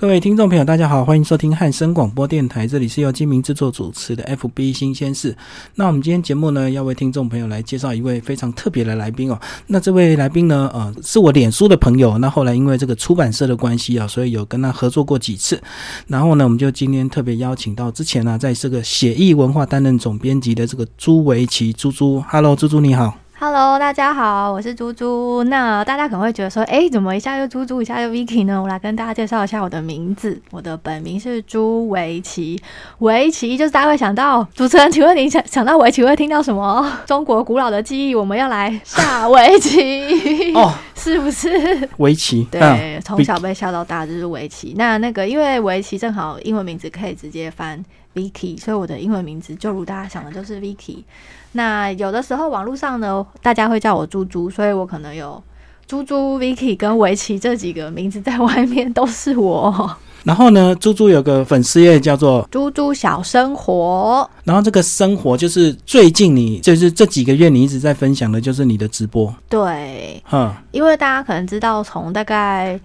各位听众朋友，大家好，欢迎收听汉声广播电台，这里是由金明制作主持的 FB 新鲜事。那我们今天节目呢，要为听众朋友来介绍一位非常特别的来宾哦。那这位来宾呢，呃，是我脸书的朋友。那后来因为这个出版社的关系啊，所以有跟他合作过几次。然后呢，我们就今天特别邀请到之前呢，在这个写意文化担任总编辑的这个朱维奇猪猪。Hello，猪猪你好。Hello，大家好，我是猪猪。那大家可能会觉得说，哎，怎么一下又猪猪，一下又 Vicky 呢？我来跟大家介绍一下我的名字。我的本名是朱维奇，围棋就是大家会想到主持人，请问你想想到围棋会听到什么？中国古老的记忆，我们要来下围棋哦，是不是？围棋对，从小被笑到大就是围棋。那那个因为围棋正好英文名字可以直接翻 Vicky，所以我的英文名字就如大家想的，就是 Vicky。那有的时候网络上呢，大家会叫我猪猪，所以我可能有猪猪、Vicky 跟围棋这几个名字在外面都是我。然后呢，猪猪有个粉丝页叫做“猪猪小生活”，然后这个生活就是最近你就是这几个月你一直在分享的，就是你的直播。对，嗯，因为大家可能知道，从大概。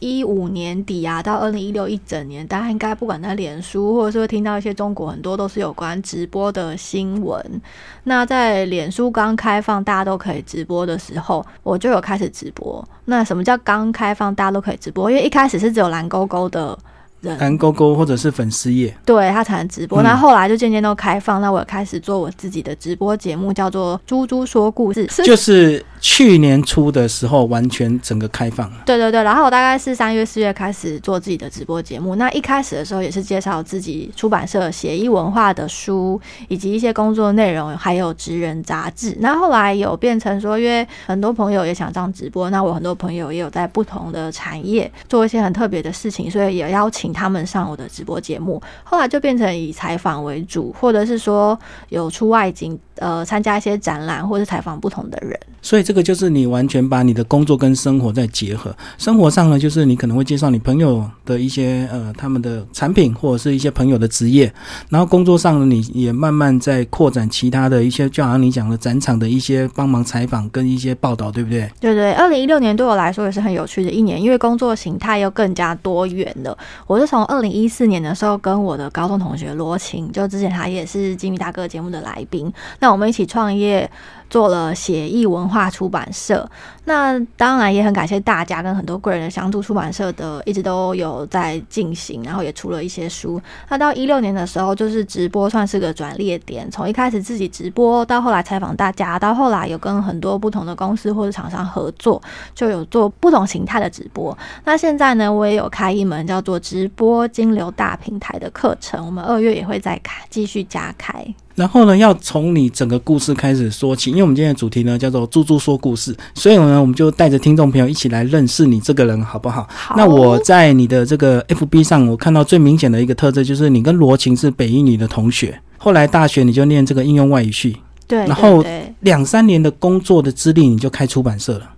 一五年底啊，到二零一六一整年，大家应该不管在脸书，或者是听到一些中国很多都是有关直播的新闻。那在脸书刚开放，大家都可以直播的时候，我就有开始直播。那什么叫刚开放，大家都可以直播？因为一开始是只有蓝勾勾的人。蓝勾勾或者是粉丝页，对他才能直播。那后来就渐渐都开放，那我开始做我自己的直播节目，叫做《猪猪说故事》，就是去年初的时候完全整个开放。对对对，然后我大概是三月四月开始做自己的直播节目。那一开始的时候也是介绍自己出版社写意文化的书，以及一些工作内容，还有职人杂志。那后来有变成说，因为很多朋友也想上直播，那我很多朋友也有在不同的产业做一些很特别的事情，所以也邀请。他们上我的直播节目，后来就变成以采访为主，或者是说有出外景，呃，参加一些展览，或者采访不同的人。所以这个就是你完全把你的工作跟生活在结合。生活上呢，就是你可能会介绍你朋友的一些呃他们的产品，或者是一些朋友的职业。然后工作上呢，你也慢慢在扩展其他的一些，就好像你讲的展场的一些帮忙采访跟一些报道，对不对？对对，二零一六年对我来说也是很有趣的一年，因为工作形态又更加多元了。我是从二零一四年的时候，跟我的高中同学罗琴，就之前他也是金米大哥节目的来宾，那我们一起创业。做了写意文化出版社，那当然也很感谢大家跟很多贵人的相助，出版社的一直都有在进行，然后也出了一些书。那到一六年的时候，就是直播算是个转捩点，从一开始自己直播，到后来采访大家，到后来有跟很多不同的公司或者厂商合作，就有做不同形态的直播。那现在呢，我也有开一门叫做直播金流大平台的课程，我们二月也会再开，继续加开。然后呢，要从你整个故事开始说起，因为我们今天的主题呢叫做“猪猪说故事”，所以呢，我们就带着听众朋友一起来认识你这个人，好不好？好。那我在你的这个 FB 上，我看到最明显的一个特质就是你跟罗琴是北一女的同学，后来大学你就念这个应用外语系，对。然后两三年的工作的资历，你就开出版社了，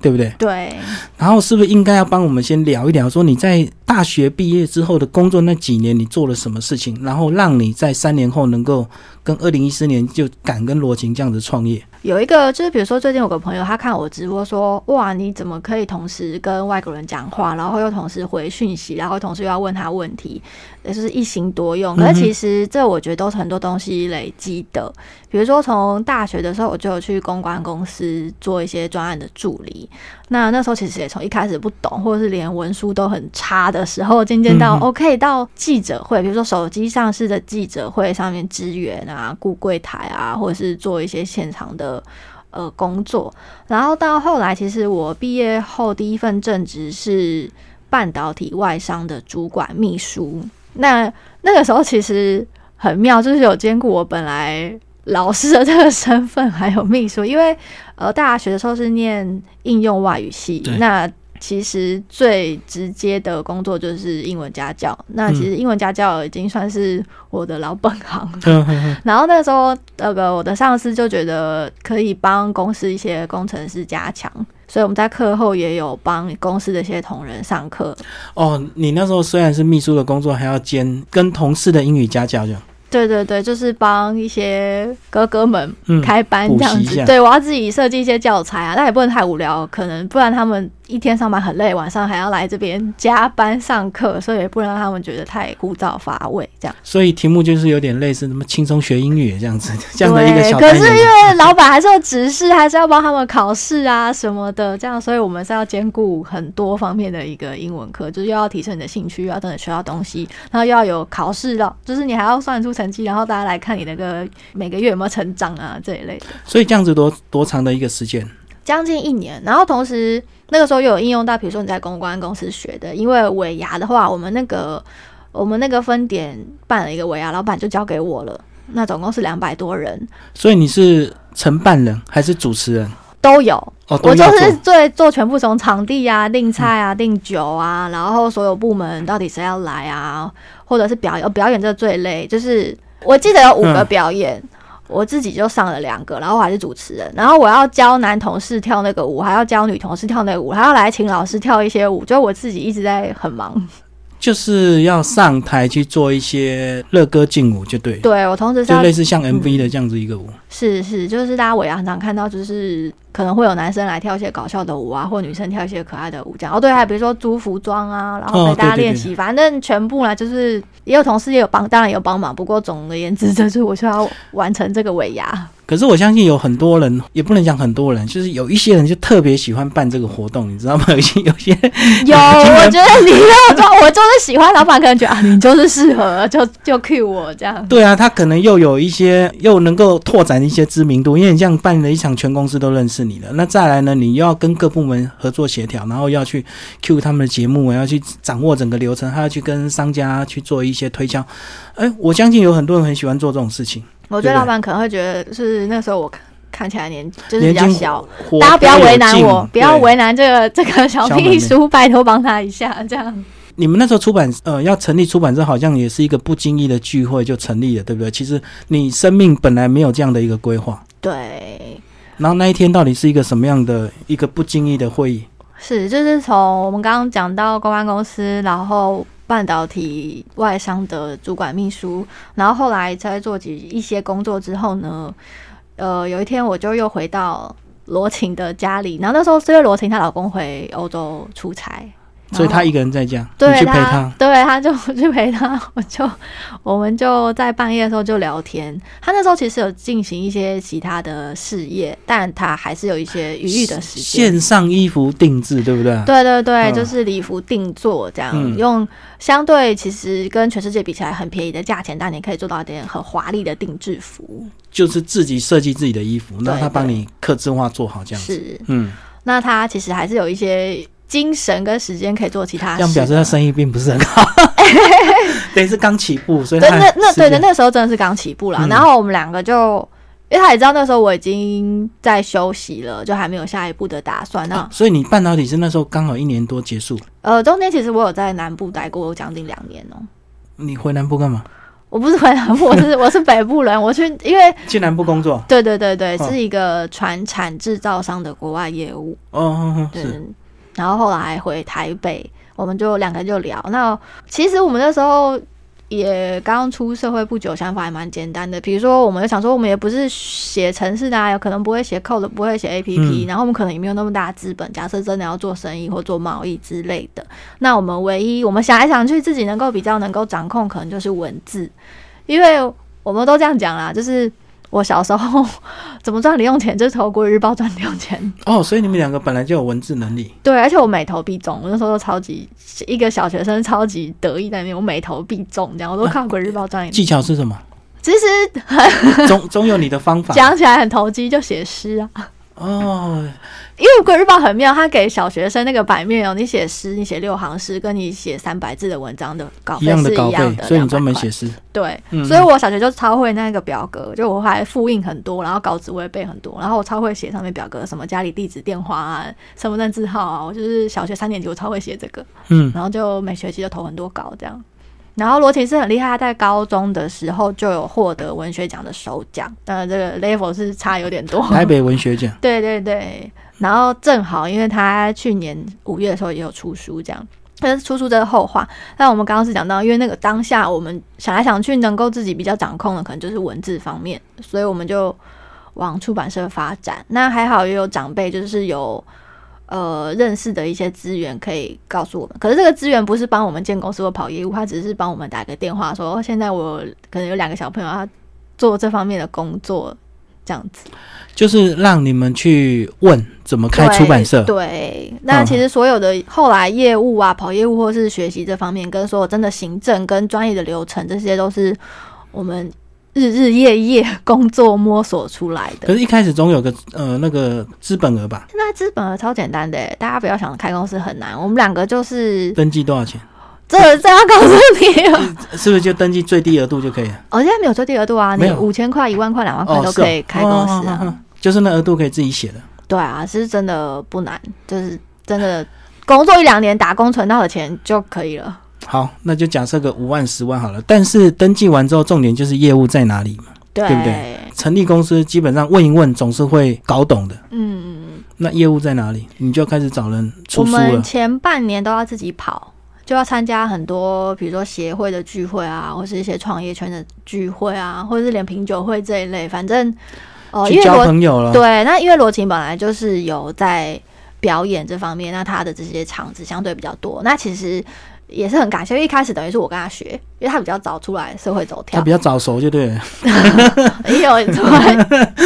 对不对？对。然后是不是应该要帮我们先聊一聊，说你在大学毕业之后的工作那几年，你做了什么事情，然后让你在三年后能够。跟二零一四年就敢跟罗琴这样子创业，有一个就是比如说最近有个朋友他看我直播说哇你怎么可以同时跟外国人讲话，然后又同时回讯息，然后同时又要问他问题，也是一心多用。可是其实这我觉得都是很多东西累积的。比如说从大学的时候我就有去公关公司做一些专案的助理，那那时候其实也从一开始不懂或者是连文书都很差的时候，渐渐到 OK 到记者会，比如说手机上市的记者会上面支援啊。啊，顾柜台啊，或者是做一些现场的呃工作，然后到后来，其实我毕业后第一份正职是半导体外商的主管秘书。那那个时候其实很妙，就是有兼顾我本来老师的这个身份，还有秘书，因为呃大学的时候是念应用外语系，那。其实最直接的工作就是英文家教。那其实英文家教已经算是我的老本行了。然后那时候，那个我的上司就觉得可以帮公司一些工程师加强，所以我们在课后也有帮公司的一些同仁上课。哦，你那时候虽然是秘书的工作，还要兼跟同事的英语家教，这样。对对对，就是帮一些哥哥们开班这样子。对我要自己设计一些教材啊，但也不能太无聊，可能不然他们一天上班很累，晚上还要来这边加班上课，所以也不能让他们觉得太枯燥乏味。这样，所以题目就是有点类似什么轻松学英语这样子，这样的一个小可是因为老板还是要指示，还是要帮他们考试啊什么的，这样，所以我们是要兼顾很多方面的一个英文课，就是又要提升你的兴趣，又要真的学到东西，然后又要有考试了，就是你还要算出成绩，然后大家来看你那个每个月有没有成长啊这一类的。所以这样子多多长的一个时间？将近一年，然后同时。那个时候又有应用到，比如说你在公关公司学的，因为尾牙的话，我们那个我们那个分点办了一个尾牙，老板就交给我了。那总共是两百多人，所以你是承办人还是主持人？都有，我就是做做全部从场地啊、订菜啊、订酒啊，然后所有部门到底谁要来啊，或者是表演，表演这最累，就是我记得有五个表演。我自己就上了两个，然后我还是主持人，然后我要教男同事跳那个舞，还要教女同事跳那个舞，还要来请老师跳一些舞，就我自己一直在很忙。就是要上台去做一些热歌劲舞，就对。对我同时就类似像 MV 的这样子一个舞。是是，就是大家尾牙很常看到，就是可能会有男生来跳一些搞笑的舞啊，或女生跳一些可爱的舞这样。哦，对，还比如说租服装啊，然后陪大家练习，反正全部呢，就是也有同事也有帮，当然有帮忙。不过总而言之，就是我需要完成这个尾牙。可是我相信有很多人，也不能讲很多人，就是有一些人就特别喜欢办这个活动，你知道吗？有些有些有，我觉得你要说，我就是喜欢，老板可能觉得啊，你就是适合，就就 cue 我这样。对啊，他可能又有一些，又能够拓展一些知名度，因为你这样办了一场，全公司都认识你了。那再来呢，你又要跟各部门合作协调，然后要去 cue 他们的节目，要去掌握整个流程，还要去跟商家去做一些推销。哎，我相信有很多人很喜欢做这种事情。我觉得老板可能会觉得是那时候我看看起来年就是比较小，大家不要为难我，不要为难这个 这个小秘书，拜托帮他一下这样。你们那时候出版呃要成立出版社，好像也是一个不经意的聚会就成立了，对不对？其实你生命本来没有这样的一个规划。对。然后那一天到底是一个什么样的一个不经意的会议？是，就是从我们刚刚讲到公关公司，然后。半导体外商的主管秘书，然后后来在做几一些工作之后呢，呃，有一天我就又回到罗琴的家里，然后那时候是因为罗琴她老公回欧洲出差。所以他一个人在家，对他，对，他就 去陪他，我就我们就在半夜的时候就聊天。他那时候其实有进行一些其他的事业，但他还是有一些余裕的时间。线上衣服定制，对不对？对对对，就是礼服定做这样，用相对其实跟全世界比起来很便宜的价钱，但你可以做到一点很华丽的定制服。就是自己设计自己的衣服，那他帮你刻字化做好这样子。是，嗯，那他其实还是有一些。精神跟时间可以做其他，这样表示他生意并不是很好，对，是刚起步，所以那那对的，那时候真的是刚起步了。然后我们两个就，因为他也知道那时候我已经在休息了，就还没有下一步的打算。那所以你半导体是那时候刚好一年多结束。呃，中间其实我有在南部待过将近两年哦。你回南部干嘛？我不是回南部，我是 我是北部人，我去因为去南部工作。对对对对，是一个船产制造商的国外业务。哦，是。然后后来回台北，我们就两个人就聊。那其实我们那时候也刚出社会不久，想法还蛮简单的。比如说，我们就想说，我们也不是写程式的，啊有可能不会写 code，不会写 A P P，然后我们可能也没有那么大资本。假设真的要做生意或做贸易之类的，那我们唯一我们想来想去，自己能够比较能够掌控，可能就是文字，因为我们都这样讲啦，就是。我小时候怎么赚零用钱，就是投《国语日报》赚零用钱。哦，所以你们两个本来就有文字能力。对，而且我每投必中，我那时候都超级一个小学生，超级得意在那边。我每投必中，这样我都靠《国语日报》赚。技巧是什么？其实总总有你的方法。讲起来很投机，就写诗啊。哦，因为《鬼日报》很妙，他给小学生那个版面哦，你写诗，你写六行诗，跟你写三百字的文章的稿费是一样的，所以你专门写诗。对，所以我小学就超会那个表格，就我还复印很多，然后稿子我也背很多，然后我超会写上面表格，什么家里地址、电话啊、身份证字号啊，我就是小学三年级我超会写这个，嗯，然后就每学期就投很多稿这样。然后罗琴是很厉害，他在高中的时候就有获得文学奖的首奖，当然这个 level 是差有点多。台北文学奖。对 对对，然后正好因为他去年五月的时候也有出书，这样，但是出书这个后话。但我们刚刚是讲到，因为那个当下我们想来想去，能够自己比较掌控的，可能就是文字方面，所以我们就往出版社发展。那还好也有长辈，就是有。呃认识的一些资源可以告诉我们。可是这个资源不是帮我们建公司或跑业务，他只是帮我们打个电话说，现在我可能有两个小朋友要做这方面的工作，这样子。就是让你们去问怎么开出版社。对，那嗯其实所有的后来业务啊、跑业务或是学习这方面，跟所有真的行政跟专业的流程，这些都是我们日日夜夜工作摸索出来的。可是，一开始总有个呃那个资本额吧？现在资本额超简单的，大家不要想着开公司很难。我们两个就是登记多少钱？这这要告诉你，是不是就登记最低额度就可以了？哦，现在没有最低额度啊，你五千块、一万块、两万块都可以开公司啊。哦哦哦哦就是那额度可以自己写的。对啊，是真的不难，就是真的工作一两年打工存到的钱就可以了。好，那就假设个五万、十万好了。但是登记完之后，重点就是业务在哪里嘛？对对不对成立公司基本上问一问，总是会搞懂的。嗯嗯嗯。那业务在哪里？你就开始找人出我书了。们前半年都要自己跑，就要参加很多，比如说协会的聚会啊，或是一些创业圈的聚会啊，或者是连品酒会这一类，反正哦，因为罗朋友了。对，那因为罗琴本来就是有在表演这方面，那他的这些场子相对比较多，那其实。也是很感谢，因为一开始等于是我跟他学，因为他比较早出来社会走跳他比，较早熟就对了。也有出来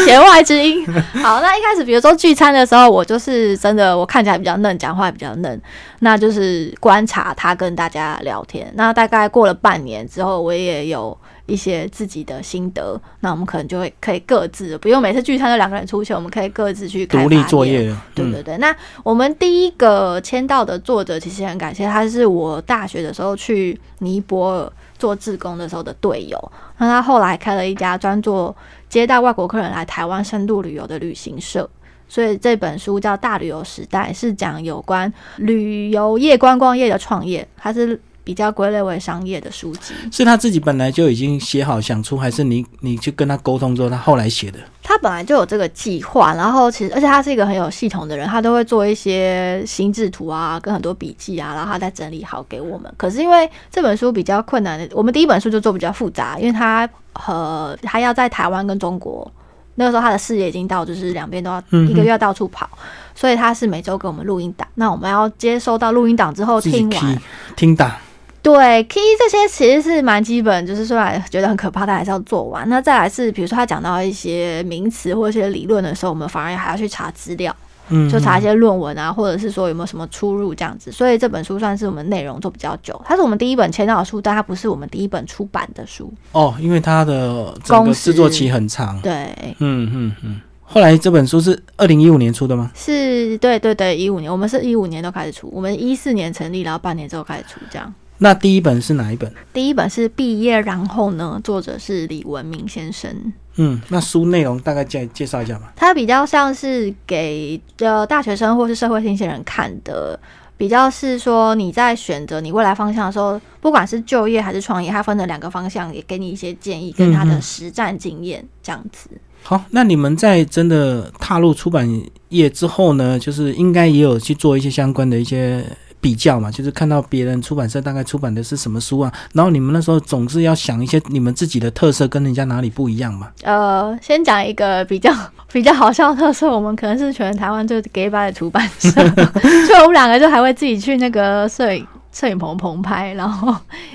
弦外之音。好，那一开始比如说聚餐的时候，我就是真的我看起来比较嫩，讲话也比较嫩，那就是观察他跟大家聊天。那大概过了半年之后，我也有一些自己的心得，那我们可能就会可以各自不用每次聚餐都两个人出去，我们可以各自去开独立发作业对对对，那我们第一个签到的作者，其实很感谢，他是我大学的时候去尼泊尔做志工的时候的队友。那他后来开了一家专做接待外国客人来台湾深度旅游的旅行社，所以这本书叫《大旅游时代》，是讲有关旅游业、观光业的创业，它是比较归类为商业的书籍。是他自己本来就已经写好想出，还是你你去跟他沟通之后，他后来写的？他本来就有这个计划，然后其实而且他是一个很有系统的人，他都会做一些心智图啊，跟很多笔记啊，然后他再整理好给我们。可是因为这本书比较困难的，我们第一本书就做比较复杂，因为他和他要在台湾跟中国。那个时候他的事业已经到，就是两边都要一个月要到处跑，所以他是每周给我们录音档。那我们要接收到录音档之后听完，听打。对 key 这些其实是蛮基本，就是虽然觉得很可怕，但还是要做完。那再来是，比如说他讲到一些名词或一些理论的时候，我们反而还要去查资料，嗯，就查一些论文啊，或者是说有没有什么出入这样子。所以这本书算是我们内容做比较久，它是我们第一本签到的书，但它不是我们第一本出版的书。哦，因为它的整个制作期很长。对，嗯嗯嗯。后来这本书是二零一五年出的吗？是，对对对，一五年，我们是一五年都开始出，我们一四年成立，然后半年之后开始出这样。那第一本是哪一本？第一本是毕业，然后呢，作者是李文明先生。嗯，那书内容大概介介绍一下吧。它比较像是给呃大学生或是社会新鲜人看的，比较是说你在选择你未来方向的时候，不管是就业还是创业，它分了两个方向，也给你一些建议跟他的实战经验这样子。好，那你们在真的踏入出版业之后呢，就是应该也有去做一些相关的一些比较嘛，就是看到别人出版社大概出版的是什么书啊，然后你们那时候总是要想一些你们自己的特色跟人家哪里不一样嘛。呃，先讲一个比较 比较好笑的特色，我们可能是全台湾最 gay 吧的出版社，所以我们两个就还会自己去那个摄影。摄影棚棚拍，然后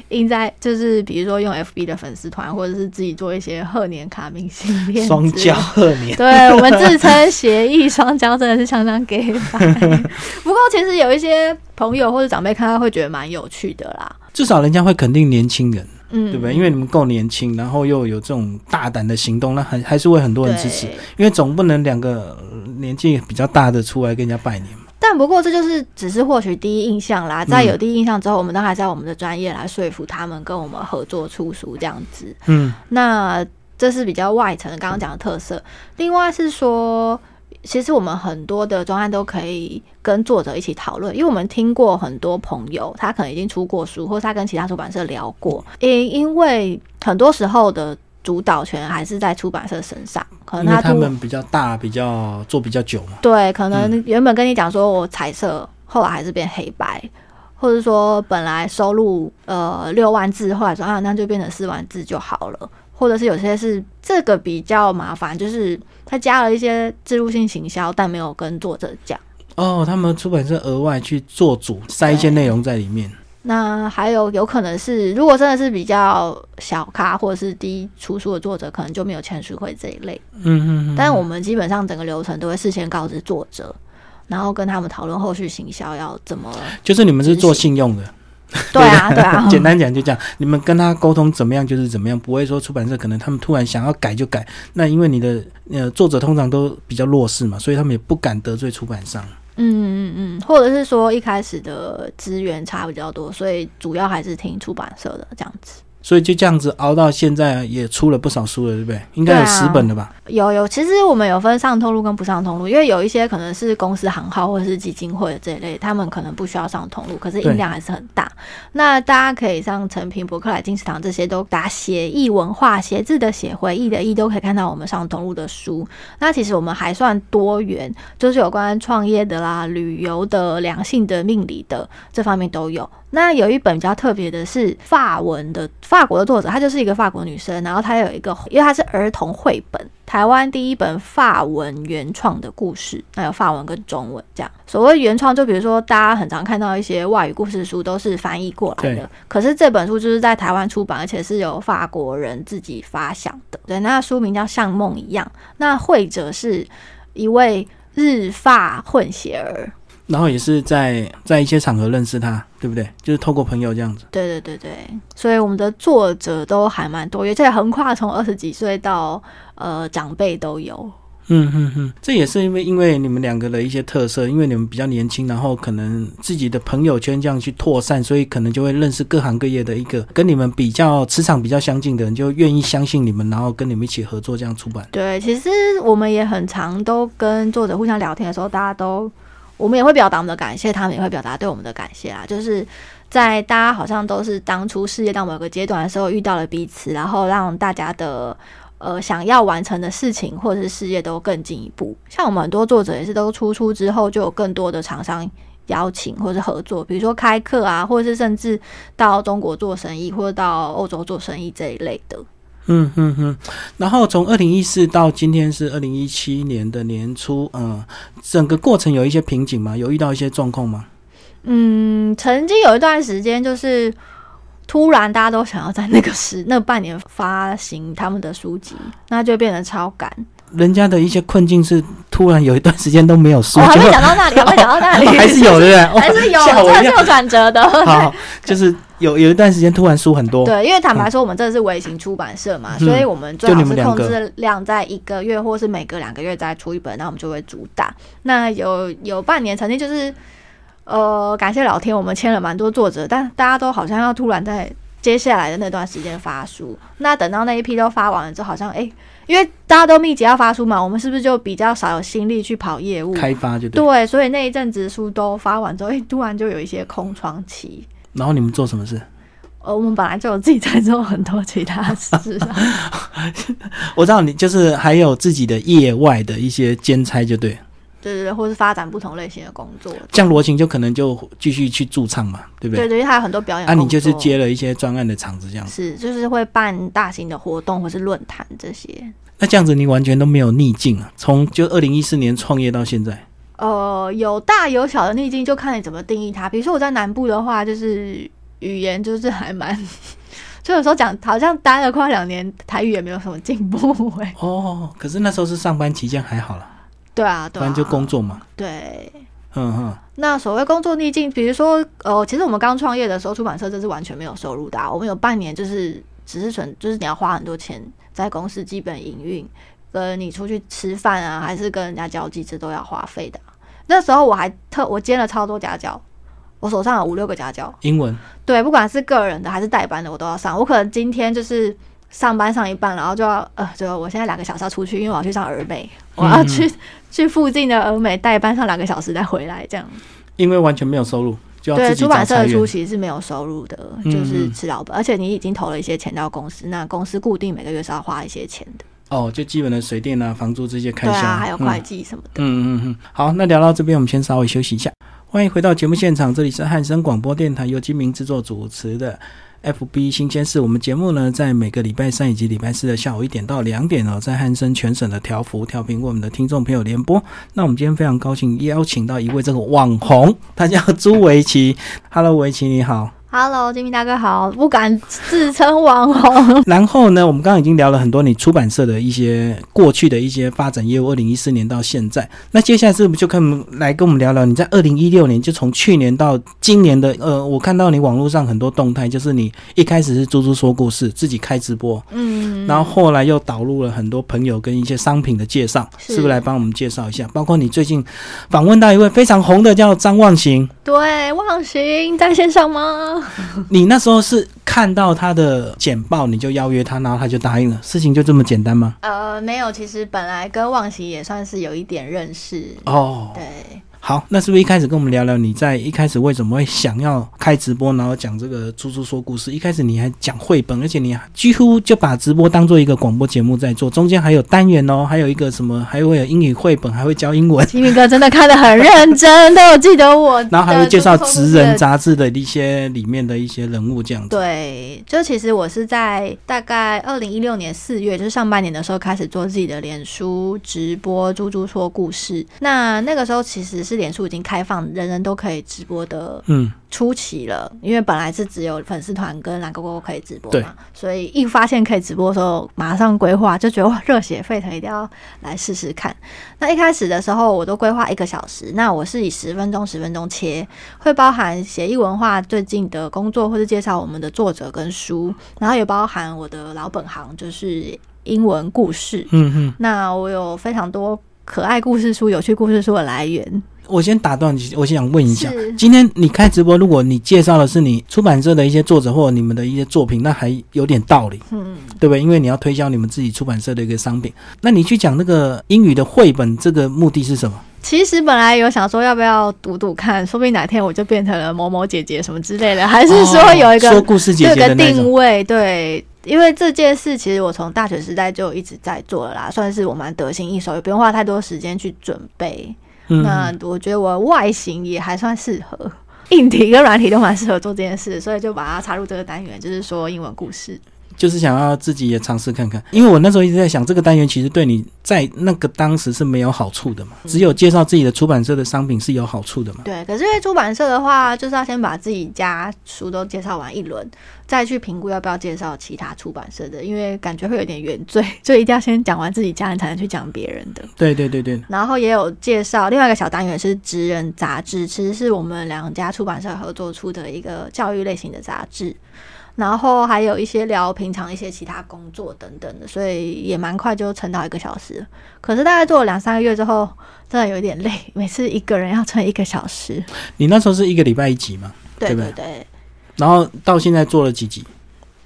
印在就是比如说用 FB 的粉丝团，或者是自己做一些贺年卡、明信片、双骄。贺年，对我们自称协议双骄，真的是相当 gay 白。不过其实有一些朋友或者长辈看到会觉得蛮有趣的啦，至少人家会肯定年轻人，嗯，对不对？因为你们够年轻，然后又有这种大胆的行动，那还还是会很多人支持。因为总不能两个呃年纪比较大的出来跟人家拜年嘛。但不过这就是只是获取第一印象啦，在嗯有第一印象之后，我们当然还是要我们的专业来说服他们跟我们合作出书这样子。嗯，那这是比较外层的刚刚讲的特色。另外是说，其实我们很多的专案都可以跟作者一起讨论，因为我们听过很多朋友，他可能已经出过书，或是他跟其他出版社聊过，因因为很多时候的主导权还是在出版社身上，可能他他们比较大，比较做比较久嘛。对，可能原本跟你讲说我彩色，后来还是变黑白，或者说本来收入呃六万字，后来说啊那就变成四万字就好了，或者是有些是这个比较麻烦，就是他加了一些植入性行销，但没有跟作者讲。哦，他们出版社额外去做主塞一些内容在里面。那还有有可能是，如果真的是比较小咖或者是低出书的作者，可能就没有签书会这一类。嗯嗯嗯。但我们基本上整个流程都会事先告知作者，然后跟他们讨论后续行销要怎么。就是你们是做信用的。对啊，对啊。简单讲就这样，你们跟他沟通怎么样就是怎么样，不会说出版社可能他们突然想要改就改。那因为你的呃作者通常都比较弱势嘛，所以他们也不敢得罪出版商。嗯嗯嗯，或者是说一开始的资源差比较多，所以主要还是听出版社的这样子。所以就这样子熬到现在，也出了不少书了，对不对？应该有十本了吧？有有，其实我们有分上通路跟不上通路，因为有一些可能是公司行号或者是基金会这一类，他们可能不需要上通路，可是音量还是很大。那大家可以上成品、博客来、金石堂这些都打写意文化、写字的写、回忆的意，都可以看到我们上通路的书。那其实我们还算多元，就是有关创业的啦、旅游的、良性的、命理的这方面都有。那有一本比较特别的是法文的法国的作者，她就是一个法国女生，然后她有一个，因为她是儿童绘本，台湾第一本法文原创的故事，那有法文跟中文这样。所谓原创，就比如说大家很常看到一些外语故事书都是翻译过来的，可是这本书就是在台湾出版，而且是由法国人自己发想的。对，那书名叫《像梦一样》，那绘者是一位日法混血儿。然后也是在在一些场合认识他，对不对？就是透过朋友这样子。对对对对，所以我们的作者都还蛮多，而且横跨从二十几岁到呃长辈都有。嗯嗯嗯，这也是因为因为你们两个的一些特色，因为你们比较年轻，然后可能自己的朋友圈这样去扩散，所以可能就会认识各行各业的一个跟你们比较磁场比较相近的人，就愿意相信你们，然后跟你们一起合作这样出版。对，其实我们也很常都跟作者互相聊天的时候，大家都。我们也会表达我们的感谢，他们也会表达对我们的感谢啊。就是在大家好像都是当初事业到某个阶段的时候遇到了彼此，然后让大家的呃想要完成的事情或者是事业都更进一步。像我们很多作者也是都出书之后就有更多的厂商邀请或是合作，比如说开课啊，或者是甚至到中国做生意或者到欧洲做生意这一类的。嗯嗯嗯，然后从二零一四到今天是二零一七年的年初，嗯，整个过程有一些瓶颈吗？有遇到一些状况吗？嗯，曾经有一段时间，就是突然大家都想要在那个时那半年发行他们的书籍，那就变得超赶。人家的一些困境是突然有一段时间都没有书，还没讲到那里，还没讲到那里，还是有对不对？还是有，这是有转折的。好，就是有有一段时间突然书很多。对，因为坦白说，我们这是微型出版社嘛，所以我们最好是控制量在一个月或是每隔两个月再出一本，那我们就会主打。那有有半年曾经就是呃，感谢老天，我们签了蛮多作者，但大家都好像要突然在接下来的那段时间发书。那等到那一批都发完了之后，好像哎。因为大家都密集要发书嘛，我们是不是就比较少有心力去跑业务开发？就对，所以那一阵子书都发完之后，哎，突然就有一些空窗期。然后你们做什么事？呃，我们本来就有自己在做很多其他事。我知道你就是还有自己的业外的一些兼差，就对。对对对，或是发展不同类型的工作。像罗琴就可能就继续去驻唱嘛，对不对？对对，因为他有很多表演。啊，你就是接了一些专案的场子这样。是，就是会办大型的活动或是论坛这些。那这样子你完全都没有逆境啊？从就二零一四年创业到现在。呃，有大有小的逆境，就看你怎么定义它。比如说我在南部的话，就是语言就是还蛮，就有时候讲好像待了快两年，台语也没有什么进步哎。哦，可是那时候是上班期间还好了。对啊，反正就工作嘛。对，嗯哼。那所谓工作逆境，比如说，呃，其实我们刚创业的时候，出版社这是完全没有收入的。啊我们有半年就是只是存，就是你要花很多钱在公司基本营运，跟你出去吃饭啊，还是跟人家交际，这都要花费的。那时候我还特我兼了超多家教，我手上有五六个家教，英文。对，不管是个人的还是代班的，我都要上。我可能今天就是。上班上一半，然后就要呃，就我现在两个小时要出去，因为我要去上儿美，我要去去附近的峨美代班上两个小时再回来，这样。因为完全没有收入，就要对出版社的初期是没有收入的，就是吃老本，而且你已经投了一些钱到公司，那公司固定每个月是要花一些钱的。哦，就基本的水电啊、房租这些开销，还有会计什么的。嗯嗯嗯。好，那聊到这边，我们先稍微休息一下。欢迎回到节目现场，这里是汉声广播电台由金明制作主持的。FB 新鲜事。我们节目呢，在每个礼拜三以及礼拜四的下午一点到两点哦，在汉森全省的调幅调频为我们的听众朋友联播。那我们今天非常高兴邀请到一位这个网红，他叫朱维奇。Hello，维奇你好。Hello，金明大哥好，不敢自称网红。然后呢，我们刚刚已经聊了很多你出版社的一些过去的一些发展业务，二零一四年到现在。那接下来是不是就跟来跟我们聊聊你在二零一六年，就从去年到今年的呃，我看到你网络上很多动态，就是你一开始是猪猪说故事，自己开直播，嗯，然后后来又导入了很多朋友跟一些商品的介绍，是不是来帮我们介绍一下？包括你最近访问到一位非常红的叫张望行，对，望行在线上吗？你那时候是看到他的简报，你就邀约他，然后他就答应了，事情就这么简单吗？呃，没有，其实本来跟望喜也算是有一点认识哦，对。好，那是不是一开始跟我们聊聊你在一开始为什么会想要开直播，然后讲这个猪猪说故事？一开始你还讲绘本，而且你几乎就把直播当做一个广播节目在做，中间还有单元哦，还有一个什么，还会有英语绘本，还会教英文。吉米哥真的看得很认真，都有记得我。然后还会介绍《职人》杂志的一些里面的一些人物这样子。对，就其实我是在大概二零一六年四月，就是上半年的时候开始做自己的脸书直播，猪猪说故事。那那个时候其实是脸书已经开放。人人都可以直播的，嗯，初期了，因为本来是只有粉丝团跟蓝勾勾可以直播嘛，所以一发现可以直播的时候，马上规划，就觉得哇，热血沸腾，一定要来试试看。那一开始的时候，我都规划一个小时，那我是以十分钟、十分钟切，会包含写意文化最近的工作，或是介绍我们的作者跟书，然后也包含我的老本行，就是英文故事。嗯哼，那我有非常多可爱故事书、有趣故事书的来源。我先打断你，我想问一下，今天你开直播，如果你介绍的是你出版社的一些作者或者你们的一些作品，那还有点道理，嗯，对不对？因为你要推销你们自己出版社的一个商品，那你去讲那个英语的绘本，这个目的是什么？其实本来有想说要不要读读看，说不定哪天我就变成了某某姐姐什么之类的，还是说有一个说故事姐姐的定位？对，因为这件事其实我从大学时代就一直在做了啦，算是我蛮得心应手，也不用花太多时间去准备。那我觉得我外形也还算适合，硬体跟软体都蛮适合做这件事，所以就把它插入这个单元，就是说英文故事。就是想要自己也尝试看看，因为我那时候一直在想，这个单元其实对你在那个当时是没有好处的嘛，只有介绍自己的出版社的商品是有好处的嘛。对，可是因为出版社的话，就是要先把自己家书都介绍完一轮，再去评估要不要介绍其他出版社的，因为感觉会有点原罪，就一定要先讲完自己家人，才能去讲别人的。对对对对。然后也有介绍另外一个小单元是《职人杂志》，其实是我们两家出版社合作出的一个教育类型的杂志。然后还有一些聊平常一些其他工作等等的，所以也蛮快就撑到一个小时。可是大概做了两三个月之后，真的有点累，每次一个人要撑一个小时。你那时候是一个礼拜一集嘛？对对对。然后到现在做了几集？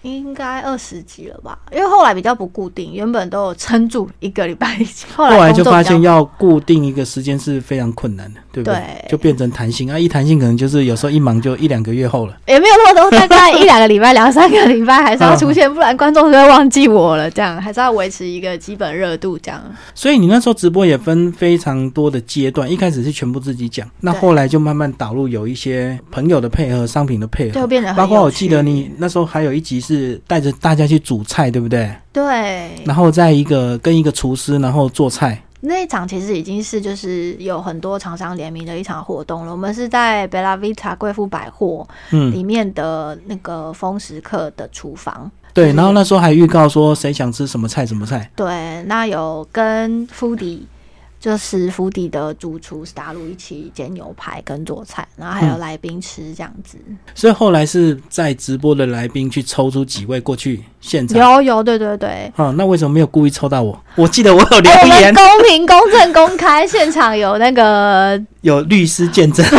应该二十集了吧？因为后来比较不固定，原本都有撑住一个礼拜一集，后来就发现要固定一个时间是非常困难的，对不对？就变成弹性啊，一弹性可能就是有时候一忙就一两个月后了，也没有那么多，大概一两个礼拜、两三个礼拜还是要出现，不然观众就会忘记我了。这样还是要维持一个基本热度，这样。所以你那时候直播也分非常多的阶段，一开始是全部自己讲，那后来就慢慢导入有一些朋友的配合、商品的配合，就变得包括我记得你那时候还有一集。是带着大家去煮菜，对不对？对。然后在一个跟一个厨师，然后做菜。那一场其实已经是就是有很多厂商联名的一场活动了。我们是在贝拉维塔贵妇百货里面的那个风食客的厨房。对。然后那时候还预告说谁想吃什么菜什么菜。对。那有跟夫迪。就是府邸的主厨是大陆一起煎牛排跟做菜，然后还有来宾吃这样子。所以后来是在直播的来宾去抽出几位过去现场。有有对对对。嗯，那为什么没有故意抽到我？我记得我有留言。公平、公正、公开，现场有那个有律师见证。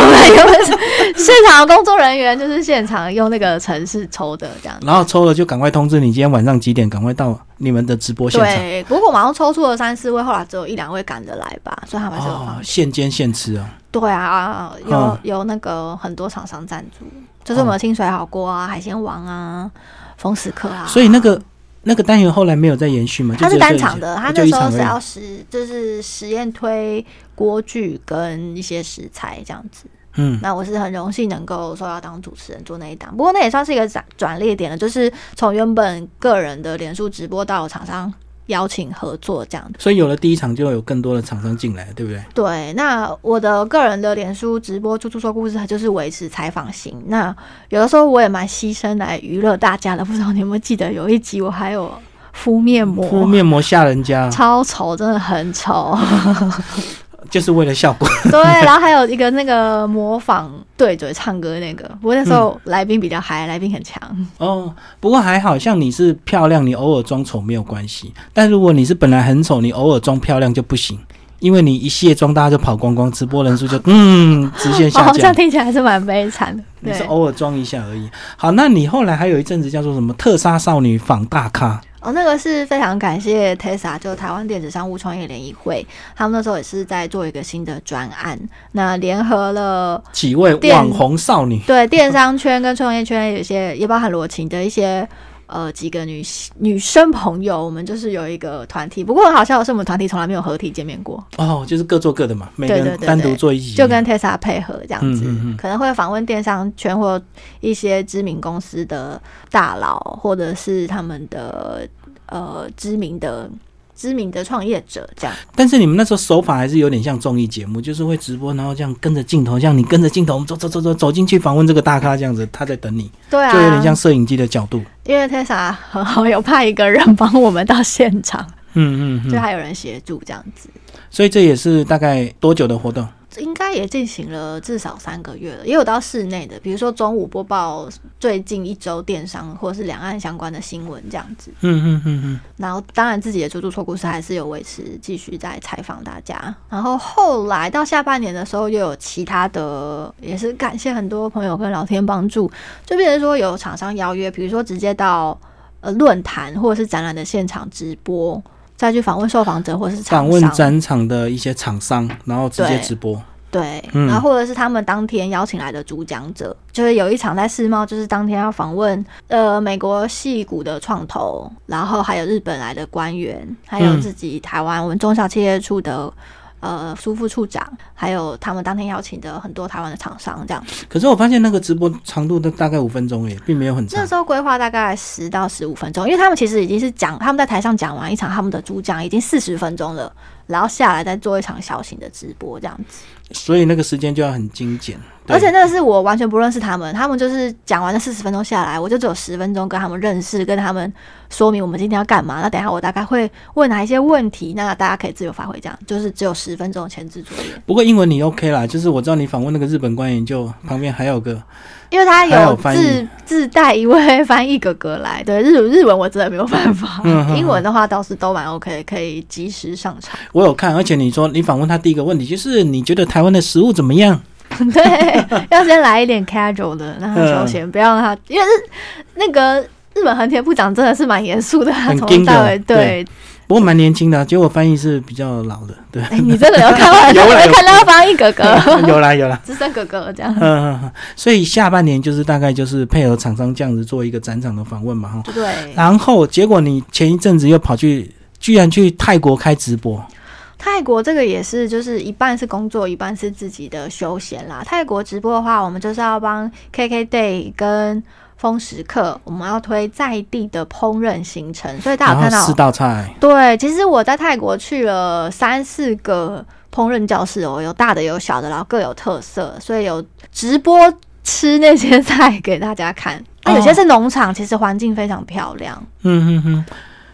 现场工作人员就是现场用那个程式抽的这样。然后抽了就赶快通知你今天晚上几点，赶快到。你们的直播现场，对，不过马上抽出了三四位，后来只有一两位赶着来吧，所以他们是哦，现煎现吃啊。对啊，有有那个很多厂商赞助，就是我们清水好锅啊、海鲜王啊、风食客啊。所以那个那个单元后来没有再延续吗？它是单场的，它那时候是要实就是实验推锅具跟一些食材这样子。嗯，那我是很荣幸能够受邀当主持人做那一档，不过那也算是一个转转捩点了，就是从原本个人的脸书直播到厂商邀请合作这样。所以有了第一场，就有更多的厂商进来，对不对？对，那我的个人的脸书直播猪猪说故事，它就是维持采访型。那有的时候我也蛮牺牲来娱乐大家的，不知道你有没有记得有一集我还有敷面膜，敷面膜吓人家，超丑，真的很丑。就是为了效果。对，然后还有一个那个模仿对嘴唱歌那个，不过那时候来宾比较嗨，来宾很强。哦，不过还好像你是漂亮，你偶尔装丑没有关系。但如果你是本来很丑，你偶尔装漂亮就不行，因为你一卸妆大家就跑光光，直播人数就 嗯直线下好像降。听起来还是蛮悲惨的。你是，偶尔装一下而已。好，那你后来还有一阵子叫做什么特杀少女仿大咖？哦，那个是非常感谢 Tesla，就台湾电子商务创业联谊会，他们那时候也是在做一个新的专案，那联合了几位电网红少女？对电商圈跟创业圈有些也包含罗琴的一些呃几个女女生朋友，我们就是有一个团体，不过很好笑的是，我们团体从来没有合体见面过，哦，就是各做各的嘛，每个对对对人单独做一起，就跟 Tesla 配合这样子，嗯嗯嗯。可能会访问电商圈或一些知名公司的大佬，或者是他们的呃知名的知名的创业者这样。但是你们那时候手法还是有点像综艺节目，就是会直播，然后这样跟着镜头，像你跟着镜头，我们走走走走走进去访问这个大咖这样子，他在等你，对啊，就有点像摄影机的角度。因为 Tessa 很好，有派一个人帮我们到现场，嗯嗯嗯，就还有人协助这样子。所以这也是大概多久的活动？应该也进行了至少三个月了，也有到室内的，比如说中午播报最近一周电商或者是两岸相关的新闻这样子。嗯嗯嗯嗯，然后当然自己的猪猪说故事还是有维持继续在采访大家。然后后来到下半年的时候，又有其他的，也是感谢很多朋友跟老天帮助，就变成说有厂商邀约，比如说直接到呃论坛或者是展览的现场直播。再去访问受访者或者是访问，展场的一些厂商，然后直接直播。对，嗯。然后或者是他们当天邀请来的主讲者，就是有一场在世贸，就是当天要访问呃美国戏骨的创投，然后还有日本来的官员，还有嗯。自己台湾我们中小企业处的呃苏副处长，还有他们当天邀请的很多台湾的厂商，这样。可是我发现那个直播长度都大概五分钟耶，并没有很长那。时候规划大概十到十五分钟，因为他们其实已经是讲他们在台上讲完一场他们的主讲已经四十分钟了，然后下来再做一场小型的直播这样子。所以那个时间就要很精简。对而且那个是我完全不认识他们，他们就是讲完了四十分钟下来，我就只有十分钟跟他们认识，跟他们说明我们今天要干嘛。那等一下我大概会问哪一些问题，那大家可以自由发挥，这样就是只有十分钟的前置作业，不过英文你 OK 啦，就是我知道你访问那个日本官员，就旁边还有个因为他还有有自自带一位翻译哥哥来。对日日文我真的没有办法，嗯哼英文的话倒是都蛮 OK，可以及时上场。我有看，而且你说你访问他第一个问题就是你觉得台湾的食物怎么样？对，要先来一点 casual 的，让他休闲，不要让他，因为日那个日本横田部长真的是蛮严肃的，他从很盯的头到尾对。对。不过蛮年轻的啊，结果翻译是比较老的，对，哎、你真的有 看完？有啦有。看到翻译哥哥、有啦有啦，资深哥哥这样。嗯嗯嗯，所以下半年就是大概就是配合厂商这样子做一个展场的访问嘛哈，对，然后结果你前一阵子又跑去，居然去泰国开直播，泰国这个也是，就是一半是工作，一半是自己的休闲啦。泰国直播的话，我们就是要帮 KK Day 跟风时刻，我们要推在地的烹饪行程，所以大家有看到四道菜，对，其实我在泰国去了三四个烹饪教室哦，有大的有小的，然后各有特色，所以有直播吃那些菜给大家看。那、有些哦是农场，其实环境非常漂亮。嗯嗯嗯，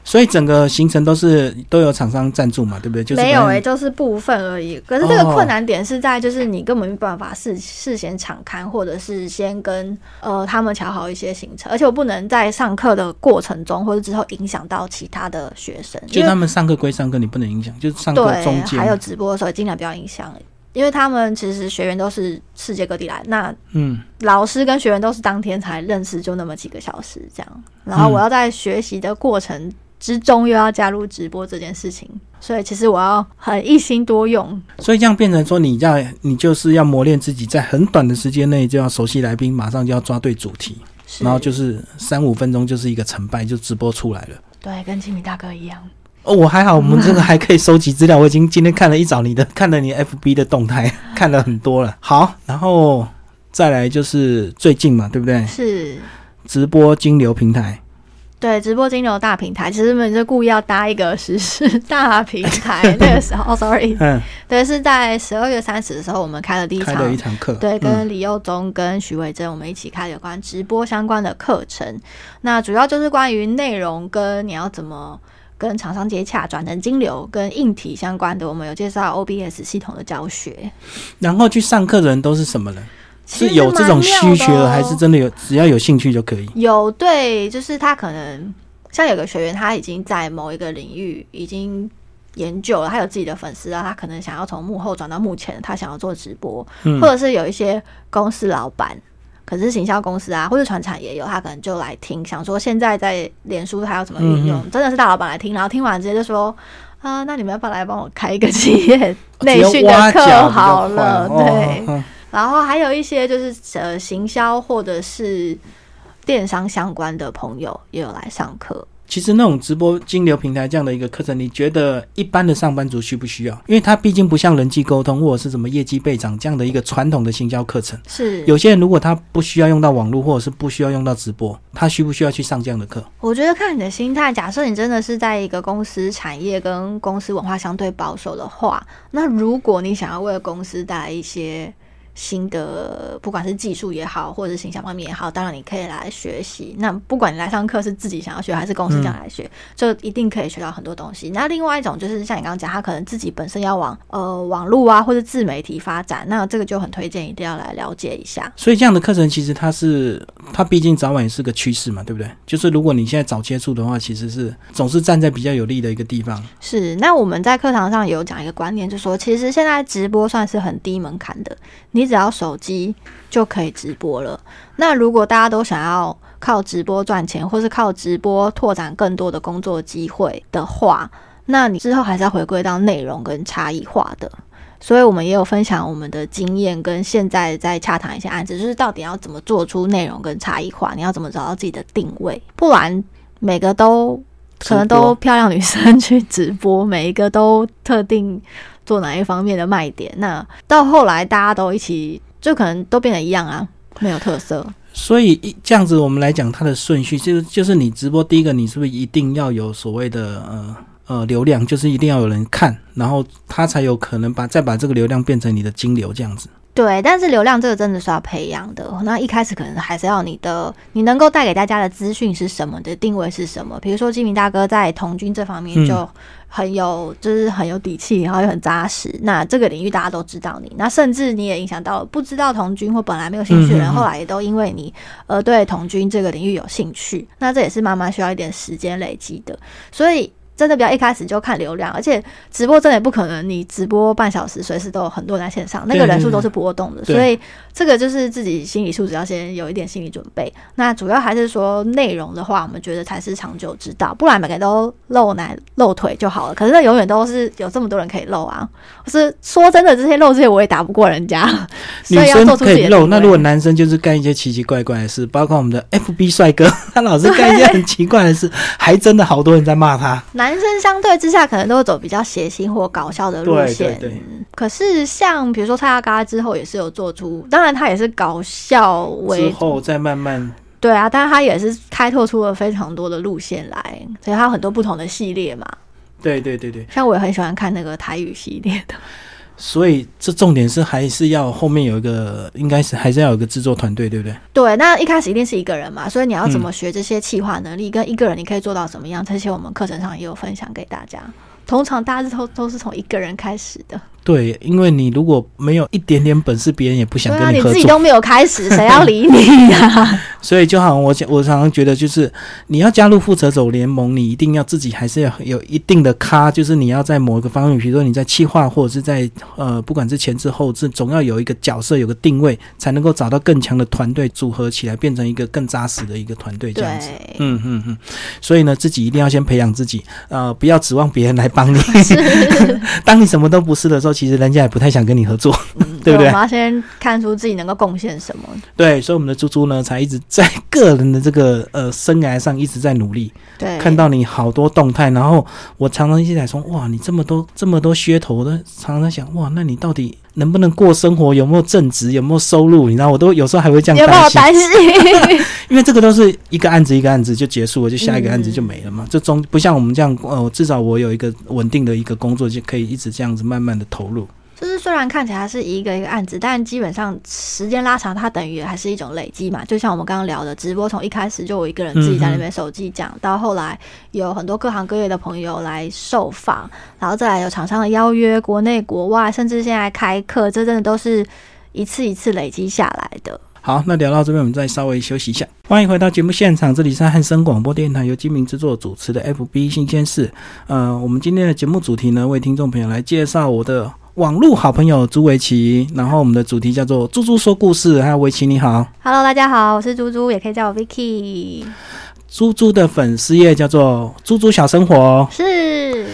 所以整个行程都是都有厂商赞助嘛，对不对？就是没有诶、反正就是部分而已。可是这个哦。困难点是在，就是你根本没办法事事先敞开，或者是先跟呃他们调好一些行程，而且我不能在上课的过程中或者之后影响到其他的学生，就他们上课归上课，你不能影响，就是上课中，间，还有直播的时候尽量不要影响，因为他们其实学员都是世界各地来，那嗯，老师跟学员都是当天才认识，就那么几个小时这样，然后我要在学习的过程之中又要加入直播这件事情，所以其实我要很一心多用。所以这样变成说，你要你就是要磨练自己，在很短的时间内就要熟悉来宾，马上就要抓对主题，然后就是三五分钟就是一个成败，就直播出来了。对，跟清明大哥一样。哦，我还好，我们这个还可以收集资料。我已经今天看了一早你的，看了你 FB 的动态，看了很多了。好，然后再来就是最近嘛，对不对？是直播金流平台。对，直播金流大平台，其实我们就故意要搭一个实时大平台。那个时候，sorry，嗯，对，是在十二月三十的时候，我们开了第一场，开了一堂课，对，跟李佑宗跟徐伟珍我们一起开有关直播相关的课程。那主要就是关于内容跟你要怎么跟厂商接洽，转成金流跟硬体相关的，我们有介绍 OBS 系统的教学。然后去上课的人都是什么人？是有这种需求，还是真的有？只要有兴趣就可以。有对，就是他可能像有个学员，他已经在某一个领域已经研究了，他有自己的粉丝啊，他可能想要从幕后转到幕前，他想要做直播，或者是有一些公司老板，可是行销公司啊，或者传产也有，他可能就来听，想说现在在脸书他要怎么运用，真的是大老板来听，然后听完直接就说啊，那你们要不要来帮我开一个企业内训的课好了？对。然后还有一些就是呃行销或者是电商相关的朋友也有来上课。其实那种直播金流平台这样的一个课程，你觉得一般的上班族需不需要？因为它毕竟不像人际沟通或者是什么业绩倍涨这样的一个传统的行销课程。是有些人如果他不需要用到网络，或者是不需要用到直播，他需不需要去上这样的课？我觉得看你的心态。假设你真的是在一个公司产业跟公司文化相对保守的话，那如果你想要为公司带来一些。新的不管是技术也好，或者是形象方面也好，当然你可以来学习。那不管你来上课是自己想要学，还是公司这样来学，就一定可以学到很多东西。那另外一种就是像你刚刚讲，他可能自己本身要往呃网络啊或者自媒体发展，那这个就很推荐一定要来了解一下。所以这样的课程其实它是它毕竟早晚也是个趋势嘛，对不对？就是如果你现在早接触的话，其实是总是站在比较有利的一个地方。是。那我们在课堂上有讲一个观念，就是说其实现在直播算是很低门槛的，你。只要手机就可以直播了。那如果大家都想要靠直播赚钱，或是靠直播拓展更多的工作机会的话，那你之后还是要回归到内容跟差异化的。所以我们也有分享我们的经验，跟现在在洽谈一些案子，就是到底要怎么做出内容跟差异化，你要怎么找到自己的定位，不然每个都可能都漂亮女生去直播，每一个都特定。做哪一方面的卖点？那到后来大家都一起，就可能都变得一样啊，没有特色。所以一这样子，我们来讲它的顺序，就是就是你直播第一个，你是不是一定要有所谓的呃呃流量，就是一定要有人看，然后他才有可能把再把这个流量变成你的金流这样子。对，但是流量这个真的是要培养的。那一开始可能还是要你的，你能够带给大家的资讯是什么的定位是什么？比如说金明大哥在童军这方面就很有，就是很有底气，然后又很扎实。那这个领域大家都知道你，那甚至你也影响到不知道童军或本来没有兴趣的人，后来也都因为你而对童军这个领域有兴趣。那这也是妈妈需要一点时间累积的，所以。真的不要一开始就看流量，而且直播真的也不可能，你直播半小时随时都有很多人在线上，那个人数都是波动的，所以这个就是自己心理素质要先有一点心理准备。那主要还是说内容的话，我们觉得才是长久之道，不然每个人都露奶露腿就好了。可是那永远都是有这么多人可以露啊！是说真的，这些露这些我也打不过人家。女生可以露，那如果男生就是干一些奇奇怪怪的事，包括我们的 FB 帅哥，他老是干一些很奇怪的事，还真的好多人在骂他。男生相对之下可能都会走比较谐星或搞笑的路线，对对。可是像比如说蔡阿嘎之后也是有做出，当然他也是搞笑为之后再慢慢对啊，但是他也是开拓出了非常多的路线来，所以他有很多不同的系列嘛。对对对对，像我也很喜欢看那个台语系列的。所以这重点是还是要后面有一个，应该是还是要有一个制作团队，对不对？对，那一开始一定是一个人嘛，所以你要怎么学这些企划能力，跟一个人你可以做到怎么样，这些我们课程上也有分享给大家。通常大家都都是从一个人开始的。对，因为你如果没有一点点本事，别人也不想跟你合作。你自己都没有开始，谁要 理你呀？所以就好像我讲，我常常觉得，就是你要加入负责走联盟，你一定要自己还是要有一定的咖，就是你要在某一个方面，比如说你在企划或者是在呃，不管是前置后置，总要有一个角色，有个定位，才能够找到更强的团队组合起来，变成一个更扎实的一个团队这样子。嗯嗯嗯。所以呢，自己一定要先培养自己，呃，不要指望别人来 帮你。当你什么都不是的时候。其实人家也不太想跟你合作，对不对我们？要先看出自己能够贡献什么。对，所以我们的猪猪呢，才一直在个人的这个呃生涯上一直在努力。对，看到你好多动态，然后我常常一直在说，哇，你这么多这么多噱头，我都常常在想，哇，那你到底能不能过生活？有没有正职？有没有收入？你知道，我都有时候还会这样担心，担心？因为这个都是一个案子一个案子就结束了，就下一个案子就没了嘛。这中不像我们这样，呃，至少我有一个稳定的一个工作，就可以一直这样子慢慢的投入。就是虽然看起来是一个一个案子，但基本上时间拉长，它等于还是一种累积嘛。就像我们刚刚聊的，直播从一开始就我一个人自己在那边手机讲，到后来有很多各行各业的朋友来受访，然后再来有厂商的邀约，国内国外，甚至现在开课，这真的都是一次一次累积下来的。好，那聊到这边，我们再稍微休息一下。欢迎回到节目现场，这里是汉声广播电台由金明制作主持的 FB 新鲜事。呃，我们今天的节目主题呢，为听众朋友来介绍我的网络好朋友朱维奇。然后我们的主题叫做“猪猪说故事”。还有维奇你好，Hello，大家好，我是猪猪，也可以叫我 Vicky。猪猪的粉丝页叫做“猪猪小生活是，”，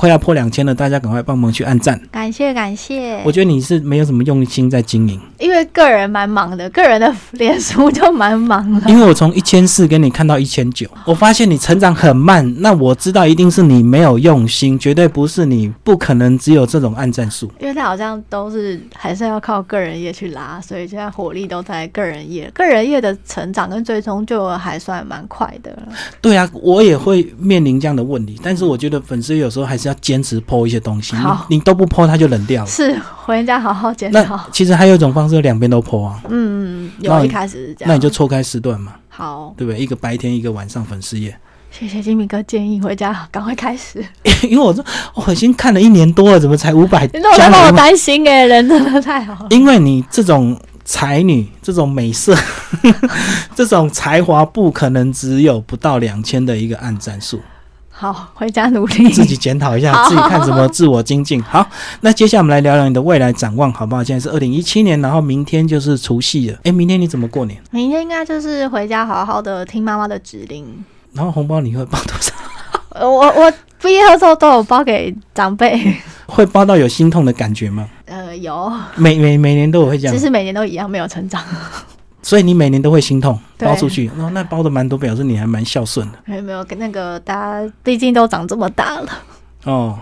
快要破两千了，大家赶快帮忙去按赞。感谢感谢。我觉得你是没有什么用心在经营，因为个人蛮忙的，个人的脸书就蛮忙了。因为我从一千四给你看到一千九，我发现你成长很慢，那我知道一定是你没有用心，绝对不是你不可能只有这种按赞数。因为他好像都是还是要靠个人业去拉，所以现在火力都在个人业。个人业的成长跟追踪就还算蛮快的了。对啊，我也会面临这样的问题，但是我觉得粉丝有时候还是要坚持 PO 一些东西，好你你都不 PO 它就冷掉了。是回家好好检那讨。其实还有一种方式，两边都 PO 啊，嗯，有一开始是这样。那你就错开时段嘛，好，对不对？一个白天，一个晚上粉丝页。谢谢金明哥建议，回家赶快开始。因为我说我已经看了一年多了，怎么才五百 你怎么在帮我？担心哎、人真的太好了。因为你这种才女、这种美色、这种才华，不可能只有不到两千的一个按赞数。好，回家努力。自己检讨一下，自己看怎么自我精进。好，那接下来我们来聊聊你的未来展望，好不好？现在是二零一七年，然后明天就是除夕了。哎，明天你怎么过年？明天应该就是回家好好的听妈妈的指令。然后红包你会包多少？呃 我我毕业的时候都有包给长辈。会包到有心痛的感觉吗？呃，有，每每每年都有会这样其，实每年都一样，没有成长。所以你每年都会心痛，包出去，哦，那包的蛮多，表示你还蛮孝顺的没有没有，跟那个大家毕竟都长这么大了，哦。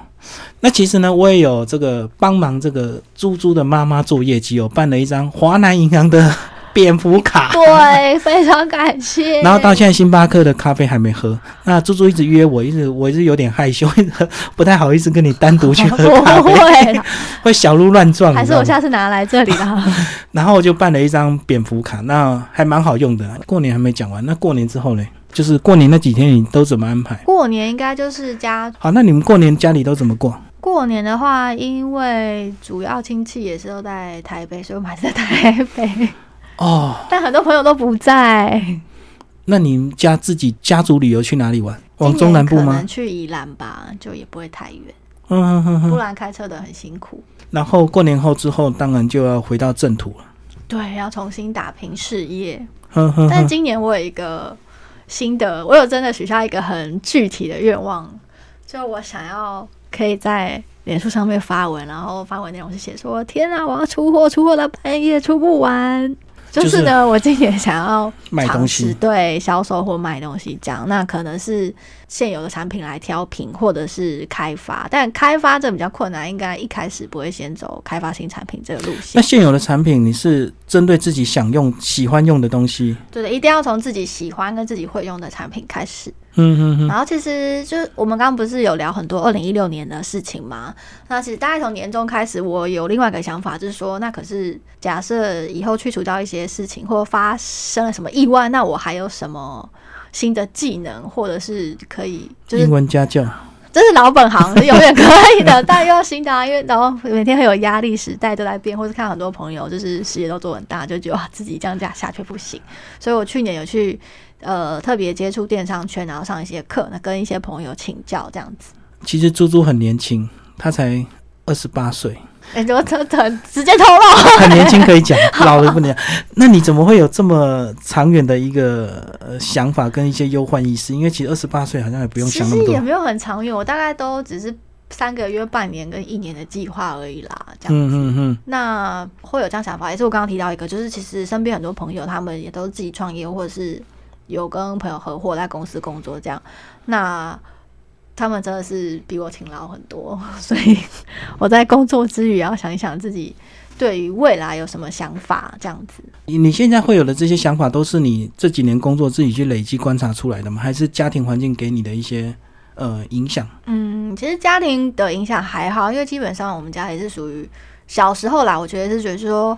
那其实呢，我也有这个帮忙这个猪猪的妈妈做业绩，哦办了一张华南银行的蝙蝠卡。对，非常感谢。然后到现在星巴克的咖啡还没喝，那猪猪一直约我，一直我一直有点害羞，不太好意思跟你单独去喝 咖不啡，会，会小鹿乱撞。还是我下次拿来这里啦。然后我就办了一张蝙蝠卡，那还蛮好用的。过年还没讲完，那过年之后呢？就是过年那几天你都怎么安排？过年应该就是家好，那你们过年家里都怎么过？过年的话，因为主要亲戚也是都在台北，所以我们还是在台北。哦，但很多朋友都不在。那你们家自己家族旅游去哪里玩？往中南部吗可能？去宜兰吧，就也不会太远，嗯哼哼哼。不然开车的很辛苦。然后过年后之后，当然就要回到正途了。对，要重新打拼事业。但今年我有一个新的，我有真的许下一个很具体的愿望，就我想要可以在脸书上面发文，然后发文内容是写说：天啊，我要出货，出货到半夜出不完。就是呢，我今年想要卖东西，对销售或卖东西这样，那可能是现有的产品来挑品，或者是开发。但开发这比较困难，应该一开始不会先走开发新产品这个路线。那现有的产品，你是针对自己想用、喜欢用的东西，对的，一定要从自己喜欢跟自己会用的产品开始。嗯然后其实就我们刚刚不是有聊很多二零一六年的事情吗？那其实大概从年终开始，我有另外一个想法，就是说，那可是假设以后去除掉一些事情，或发生了什么意外，那我还有什么新的技能，或者是可以，就是英文家教，这是老本行，是永远可以的，但又要新的啊，因为然后每天很有压力，时代都在变，或是看很多朋友就是事业都做很大，就觉得哇自己这样下下去不行，所以我去年有去呃特别接触电商圈，然后上一些课，那跟一些朋友请教这样子。其实猪猪很年轻，他才二十八岁，哎、怎么这这直接透露，很年轻可以讲，老了不能讲。那你怎么会有这么长远的一个呃想法跟一些忧患意识？因为其实二十八岁好像也不用想那么多。实也没有很长远，我大概都只是三个月、半年跟一年的计划而已啦。这样。嗯嗯嗯，那会有这样想法，也是我刚刚提到一个，就是其实身边很多朋友他们也都自己创业，或者是有跟朋友合伙在公司工作这样。那他们真的是比我勤劳很多，所以我在工作之余也要想一想自己对于未来有什么想法，这样子。你你现在会有的这些想法，都是你这几年工作自己去累积观察出来的吗？还是家庭环境给你的一些呃影响？嗯，其实家庭的影响还好，因为基本上我们家也是属于小时候啦，我觉得是觉得说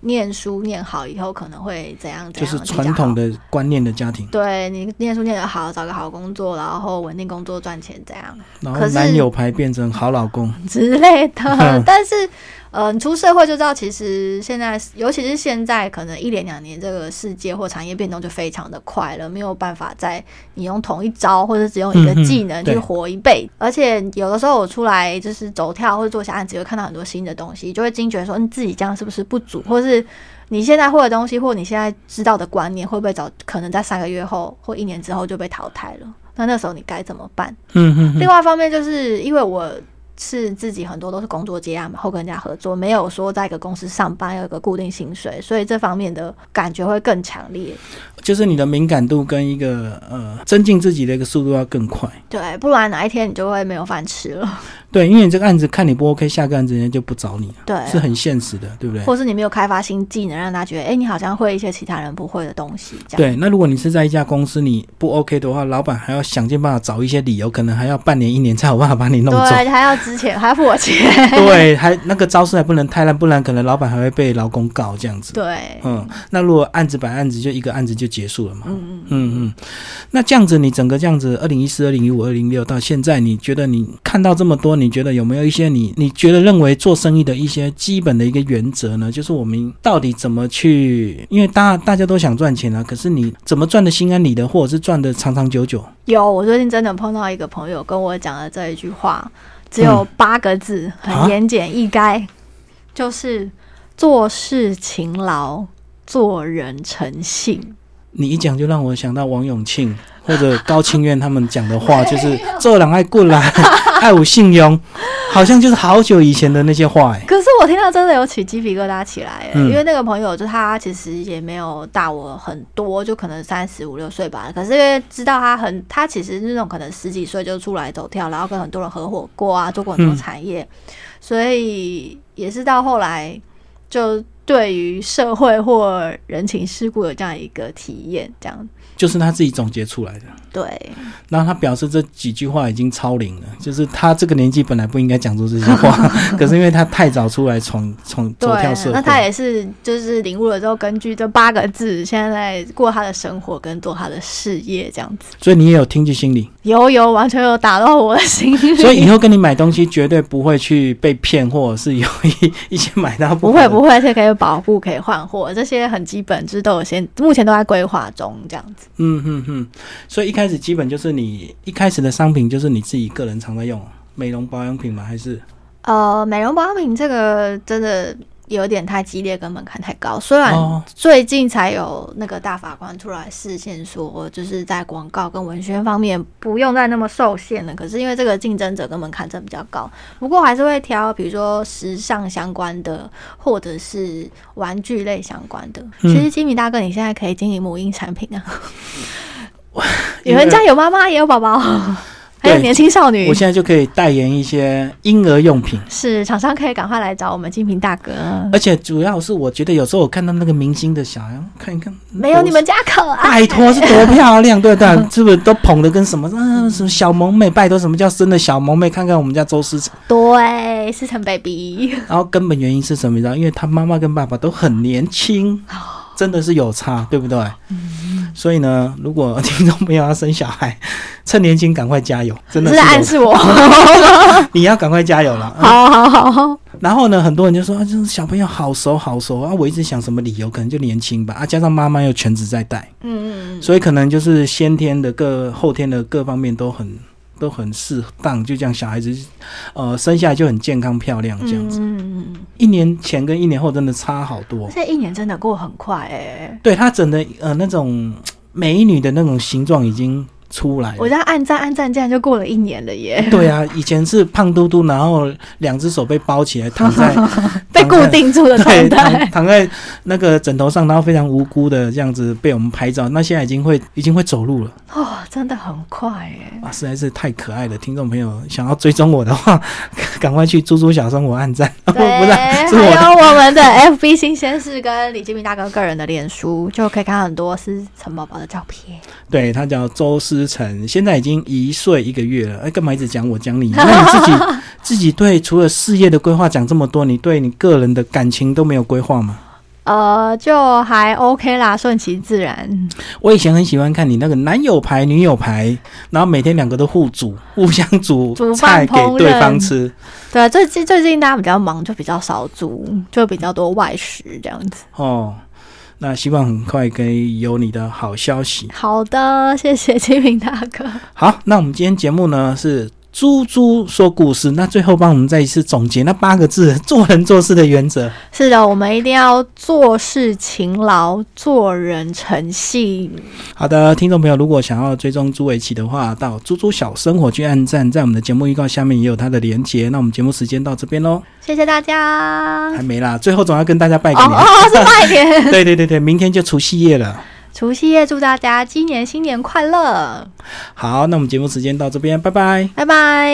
念书念好以后可能会怎样怎样，就是传统的。观念的家庭，对你念书念得好，找个好工作，然后稳定工作赚钱，这样然后男友牌变成好老公，之类的。但是，呃，你出社会就知道，其实现在，尤其是现在，可能一年两年，这个世界或产业变动就非常的快了，没有办法在你用同一招或者只用一个技能去活一辈子。而且有的时候我出来就是走跳或者做下案子，会看到很多新的东西，就会惊觉说你自己这样是不是不足，或是你现在会的东西，或你现在知道的观念，会不会早可能在三个月后或一年之后就被淘汰了？那那时候你该怎么办？嗯嗯嗯另外一方面，就是因为我是自己很多都是工作接案嘛，后跟人家合作，没有说在一个公司上班有一个固定薪水，所以这方面的感觉会更强烈。就是你的敏感度跟一个呃增进自己的一个速度要更快。对，不然哪一天你就会没有饭吃了。对，因为你这个案子看你不 OK，下个案子人家就不找你了，对，是很现实的，对不对？或是你没有开发新技能，让他觉得，哎、你好像会一些其他人不会的东西，对，那如果你是在一家公司你不 OK 的话，老板还要想尽办法找一些理由，可能还要半年一年才有办法把你弄走。对，还要之前还要付我钱。对，还那个招式还不能太烂，不然可能老板还会被劳工告这样子。对，嗯，那如果案子摆案子，就一个案子就结束了嘛。嗯嗯，嗯嗯，那这样子，你整个这样子，二零一四、二零一五、二零六到现在，你觉得你看到这么多，你觉得有没有一些你你觉得认为做生意的一些基本的一个原则呢？就是我们到底怎么去，因为大大家都想赚钱啊，可是你怎么赚的心安理得，或者是赚的长长久久？有，我最近真的碰到一个朋友跟我讲了这一句话，只有八个字，很言简意赅，就是做事勤劳，做人诚信。你一讲就让我想到王永庆 或者高清苑他们讲的话，就是做人爱过来，爱有信用，好像就是好久以前的那些话、哎，可是我听到真的有起鸡皮疙瘩起来因为那个朋友就他其实也没有大我很多，就可能三十五六岁吧。可是因为知道他很，他其实是那种可能十几岁就出来走跳，然后跟很多人合伙过啊，做过很多嗯。产业，所以也是到后来就对于社会或人情世故的这样一个体验，这样就是他自己总结出来的。对。然后他表示这几句话已经超龄了，就是他这个年纪本来不应该讲出这些话，可是因为他太早出来闯闯走跳社，会，那他也是就是领悟了之后，根据这八个字，现在在过他的生活跟做他的事业这样子。所以你也有听进心里，有有，完全有打到我的心里。所以以后跟你买东西绝对不会去被骗，或者是有一 一些买到不会不会，而且可以保护，可以换货，这些很基本，就是都有先，目前都在规划中这样子。嗯嗯嗯，所以一开始基本就是你一开始的商品就是你自己个人常在用美容保养品吗？还是呃，美容保养品这个真的有点太激烈，跟门槛太高。虽然哦最近才有那个大法官出来视线说，就是在广告跟文宣方面不用再那么受限了。可是因为这个竞争者跟门槛真的比较高，不过还是会挑，比如说时尚相关的，或者是玩具类相关的。嗯其实金米大哥，你现在可以经营母婴产品啊，因为有人家有妈妈也有宝宝，还有年轻少女我。现在就可以代言一些婴儿用品。是厂商可以赶快来找我们金平大哥，而且主要是我觉得有时候我看到那个明星的小孩，看一看，没有你们家可爱。拜托是多漂亮，对不对？是不是都捧的跟什么嗯、什么小萌妹？拜托什么叫真的小萌妹？看看我们家周思成。对，思成 baby。然后根本原因是什么？你知道？因为他妈妈跟爸爸都很年轻，真的是有差，对不对？所以呢，如果听众朋友要生小孩，趁年轻赶快加油，真的是是暗示我。你要赶快加油了。嗯 好好好好，然后呢，很多人就说啊，就是小朋友好熟好熟啊。我一直想什么理由，可能就年轻吧啊，加上妈妈又全职在带，嗯嗯嗯所以可能就是先天的各后天的各方面都很都很适当，就这样小孩子呃生下来就很健康漂亮这样子。嗯嗯嗯，一年前跟一年后真的差好多。这一年真的过很快哎。对她整的呃那种美女的那种形状已经出来。我这样按赞按赞，竟然就过了一年了耶！对啊，以前是胖嘟嘟，然后两只手被包起来，躺在被固定住的状对，态躺。在那个枕头上，然后非常无辜的这样子被我们拍照。那现在已经会已经会走路了哦，真的很快耶！啊，实在是太可爱了。听众朋友想要追踪我的话，赶快去猪猪小生活按赞。不对，是，是我还有我们的 FB 新鲜事跟李金明大哥个人的脸书，就可以看到很多是陈宝宝的照片。对他叫周思成，现在已经一岁一个月了。哎，干嘛一直讲我讲你？那你自己自己对除了事业的规划讲这么多，你对你个人的感情都没有规划吗？呃，就还 OK 啦，顺其自然。我以前很喜欢看你那个男友牌、女友牌，然后每天两个都互煮，互相煮煮菜给对方吃。对，最近最近大家比较忙，就比较少煮，就比较多外食这样子。哦，那希望很快可以有你的好消息。好的，谢谢金明大哥。好，那我们今天节目呢是猪猪说故事，那最后帮我们再一次总结那八个字做人做事的原则。是的，我们一定要做事勤劳，做人诚信。好的，听众朋友，如果想要追踪朱伟奇的话，到猪猪小生活去按赞，在我们的节目预告下面也有他的连结。那我们节目时间到这边喽，谢谢大家。还没啦，最后总要跟大家拜个年。哦哦，是拜年。对对对对，明天就除夕夜了。除夕夜，祝大家今年新年快乐，好，那我们节目时间到这边，拜拜。拜拜。